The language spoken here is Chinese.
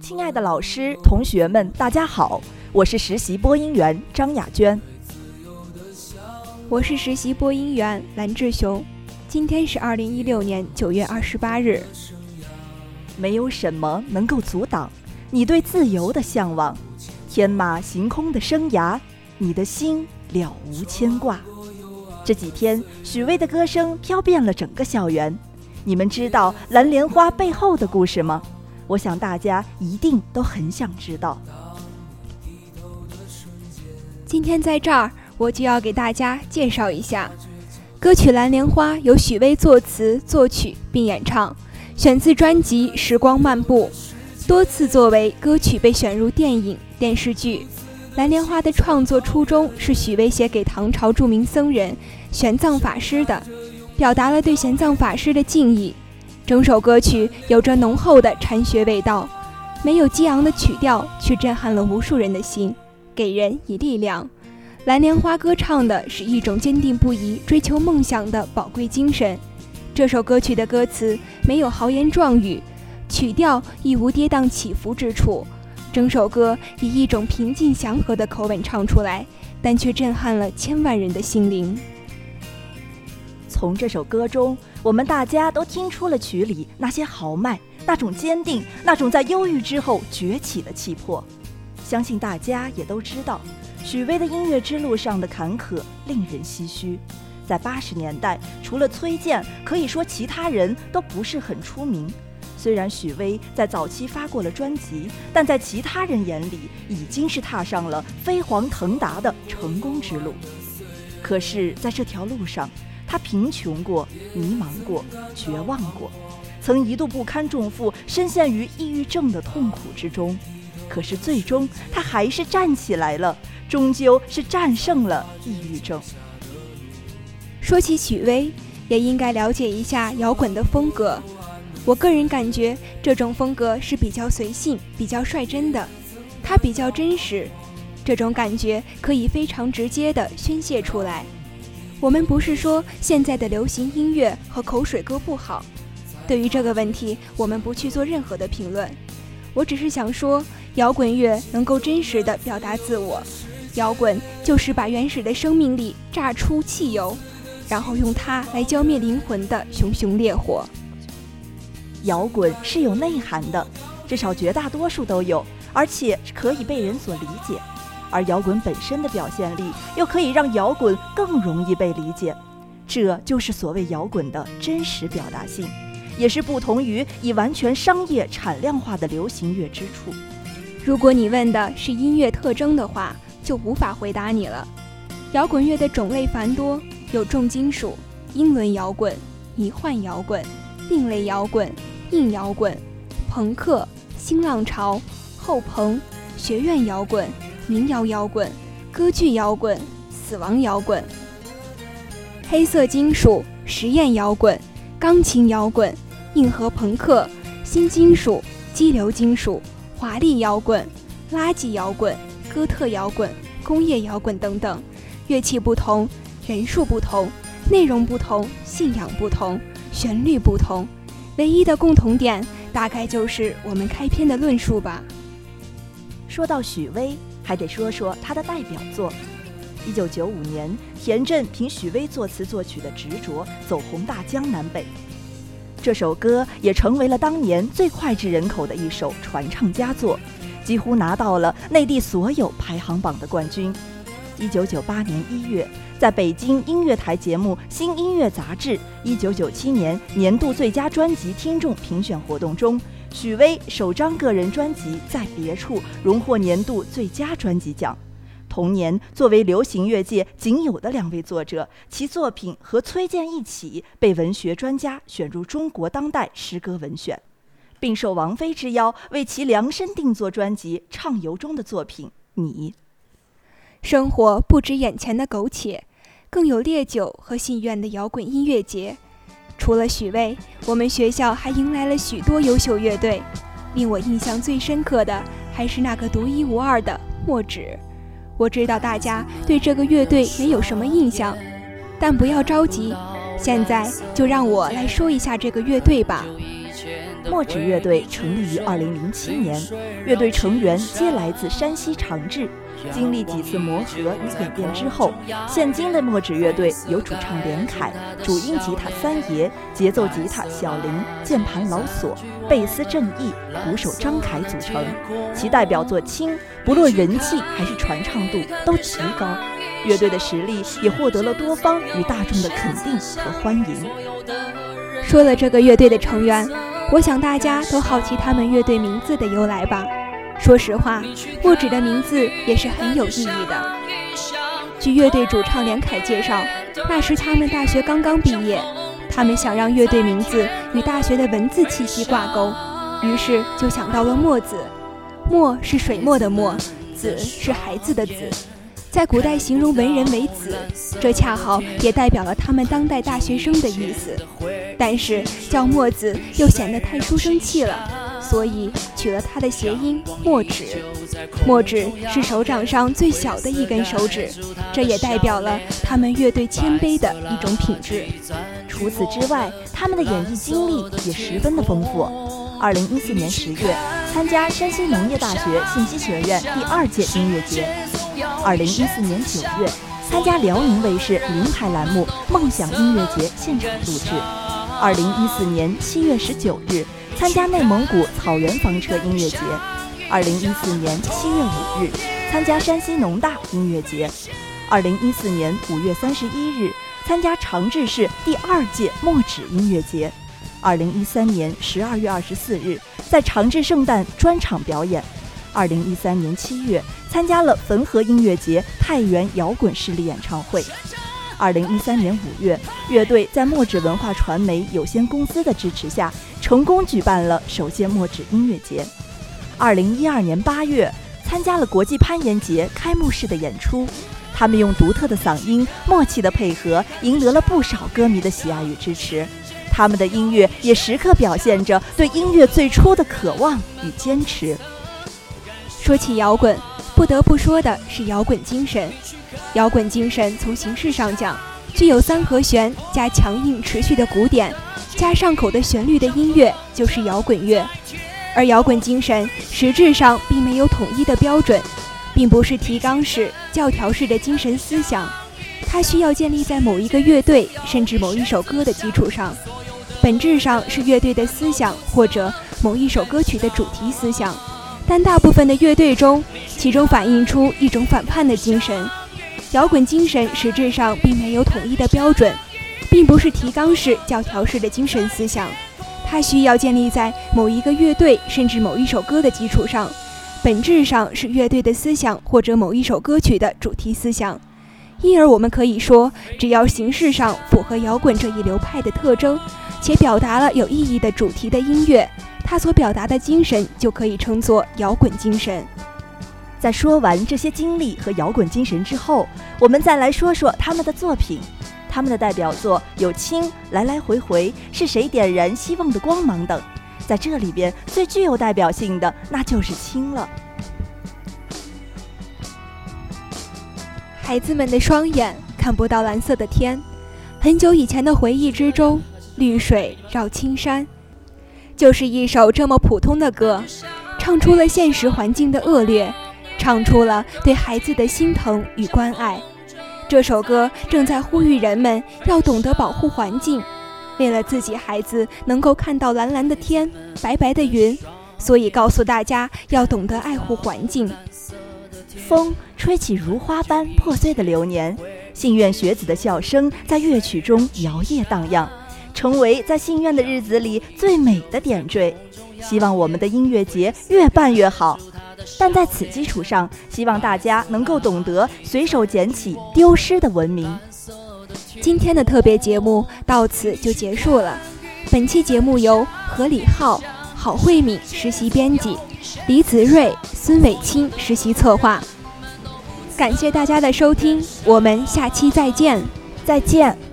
亲爱的老师、同学们，大家好，我是实习播音员张雅娟。我是实习播音员蓝志雄。今天是二零一六年九月二十八日。没有什么能够阻挡你对自由的向往，天马行空的生涯，你的心了无牵挂。这几天，许巍的歌声飘遍了整个校园。你们知道蓝莲花背后的故事吗？我想大家一定都很想知道。今天在这儿，我就要给大家介绍一下歌曲《蓝莲花》，由许巍作词、作曲并演唱，选自专辑《时光漫步》，多次作为歌曲被选入电影、电视剧。《蓝莲花》的创作初衷是许巍写给唐朝著名僧人玄奘法师的。表达了对玄奘法师的敬意，整首歌曲有着浓厚的禅学味道，没有激昂的曲调，却震撼了无数人的心，给人以力量。蓝莲花歌唱的是一种坚定不移追求梦想的宝贵精神。这首歌曲的歌词没有豪言壮语，曲调亦无跌宕起伏之处，整首歌以一种平静祥和的口吻唱出来，但却震撼了千万人的心灵。从这首歌中，我们大家都听出了曲里那些豪迈、那种坚定、那种在忧郁之后崛起的气魄。相信大家也都知道，许巍的音乐之路上的坎坷令人唏嘘。在八十年代，除了崔健，可以说其他人都不是很出名。虽然许巍在早期发过了专辑，但在其他人眼里已经是踏上了飞黄腾达的成功之路。可是，在这条路上，他贫穷过，迷茫过，绝望过，曾一度不堪重负，深陷于抑郁症的痛苦之中。可是最终，他还是站起来了，终究是战胜了抑郁症。说起许巍，也应该了解一下摇滚的风格。我个人感觉，这种风格是比较随性、比较率真的，它比较真实，这种感觉可以非常直接地宣泄出来。我们不是说现在的流行音乐和口水歌不好，对于这个问题，我们不去做任何的评论。我只是想说，摇滚乐能够真实的表达自我，摇滚就是把原始的生命力榨出汽油，然后用它来浇灭灵魂的熊熊烈火。摇滚是有内涵的，至少绝大多数都有，而且可以被人所理解。而摇滚本身的表现力，又可以让摇滚更容易被理解，这就是所谓摇滚的真实表达性，也是不同于以完全商业产量化的流行乐之处。如果你问的是音乐特征的话，就无法回答你了。摇滚乐的种类繁多，有重金属、英伦摇滚、迷幻摇滚、另类摇滚、硬摇滚、朋克、新浪潮、后朋、学院摇滚。民谣摇滚、歌剧摇滚、死亡摇滚、黑色金属、实验摇滚、钢琴摇滚、硬核朋克、新金属、激流金属、华丽摇滚、垃圾摇滚、哥特摇滚、工业摇滚等等。乐器不同，人数不同，内容不同，信仰不同，旋律不同，唯一的共同点大概就是我们开篇的论述吧。说到许巍。还得说说他的代表作。一九九五年，田震凭许巍作词作曲的《执着》走红大江南北，这首歌也成为了当年最脍炙人口的一首传唱佳作，几乎拿到了内地所有排行榜的冠军。一九九八年一月，在北京音乐台节目《新音乐杂志》一九九七年年度最佳专辑听众评选活动中。许巍首张个人专辑《在别处》荣获年度最佳专辑奖。同年，作为流行乐界仅有的两位作者，其作品和崔健一起被文学专家选入中国当代诗歌文选，并受王菲之邀为其量身定做专辑《畅游》中的作品《你》。生活不止眼前的苟且，更有烈酒和戏院的摇滚音乐节。除了许巍，我们学校还迎来了许多优秀乐队。令我印象最深刻的还是那个独一无二的墨纸。我知道大家对这个乐队没有什么印象，但不要着急，现在就让我来说一下这个乐队吧。墨指乐队成立于2007年，乐队成员皆来自山西长治。经历几次磨合与演变之后，现今的墨指乐队由主唱连凯、主音吉他三爷、节奏吉他小林、键盘老索、贝斯正义、鼓手张凯组成。其代表作《青》，不论人气还是传唱度都极高，乐队的实力也获得了多方与大众的肯定和欢迎。说了这个乐队的成员，我想大家都好奇他们乐队名字的由来吧。说实话，墨指的名字也是很有意义的。据乐队主唱连凯介绍，那时他们大学刚刚毕业，他们想让乐队名字与大学的文字气息挂钩，于是就想到了墨子。墨是水墨的墨，子是孩子的子，在古代形容文人为子，这恰好也代表了他们当代大学生的意思。但是叫墨子又显得太书生气了。所以取了它的谐音“墨指”，墨指是手掌上最小的一根手指，这也代表了他们乐队谦卑的一种品质。除此之外，他们的演艺经历也十分的丰富。二零一四年十月，参加山西农业大学信息学院第二届音乐节；二零一四年九月，参加辽宁卫视名牌栏目《梦想音乐节》现场录制；二零一四年七月十九日。参加内蒙古草原房车音乐节，二零一四年七月五日参加山西农大音乐节，二零一四年五月三十一日参加长治市第二届墨纸音乐节，二零一三年十二月二十四日在长治圣诞专场表演，二零一三年七月参加了汾河音乐节太原摇滚势力演唱会。二零一三年五月，乐队在墨纸文化传媒有限公司的支持下，成功举办了首届墨纸音乐节。二零一二年八月，参加了国际攀岩节开幕式的演出，他们用独特的嗓音、默契的配合，赢得了不少歌迷的喜爱与支持。他们的音乐也时刻表现着对音乐最初的渴望与坚持。说起摇滚，不得不说的是摇滚精神。摇滚精神从形式上讲，具有三和弦加强硬持续的鼓点，加上口的旋律的音乐就是摇滚乐。而摇滚精神实质上并没有统一的标准，并不是提纲式、教条式的精神思想，它需要建立在某一个乐队甚至某一首歌的基础上，本质上是乐队的思想或者某一首歌曲的主题思想。但大部分的乐队中，其中反映出一种反叛的精神。摇滚精神实质上并没有统一的标准，并不是提纲式、教条式的精神思想，它需要建立在某一个乐队甚至某一首歌的基础上，本质上是乐队的思想或者某一首歌曲的主题思想。因而，我们可以说，只要形式上符合摇滚这一流派的特征，且表达了有意义的主题的音乐，它所表达的精神就可以称作摇滚精神。在说完这些经历和摇滚精神之后，我们再来说说他们的作品。他们的代表作有《青》《来来回回》《是谁点燃希望的光芒》等。在这里边，最具有代表性的那就是《青》了。孩子们的双眼看不到蓝色的天，很久以前的回忆之中，绿水绕青山，就是一首这么普通的歌，唱出了现实环境的恶劣。唱出了对孩子的心疼与关爱。这首歌正在呼吁人们要懂得保护环境，为了自己孩子能够看到蓝蓝的天、白白的云，所以告诉大家要懂得爱护环境。风吹起如花般破碎的流年，信愿学子的笑声在乐曲中摇曳荡漾，成为在信愿的日子里最美的点缀。希望我们的音乐节越办越好。但在此基础上，希望大家能够懂得随手捡起丢失的文明。今天的特别节目到此就结束了。本期节目由何李浩、郝慧敏实习编辑，李子睿、孙伟清实习策划。感谢大家的收听，我们下期再见，再见。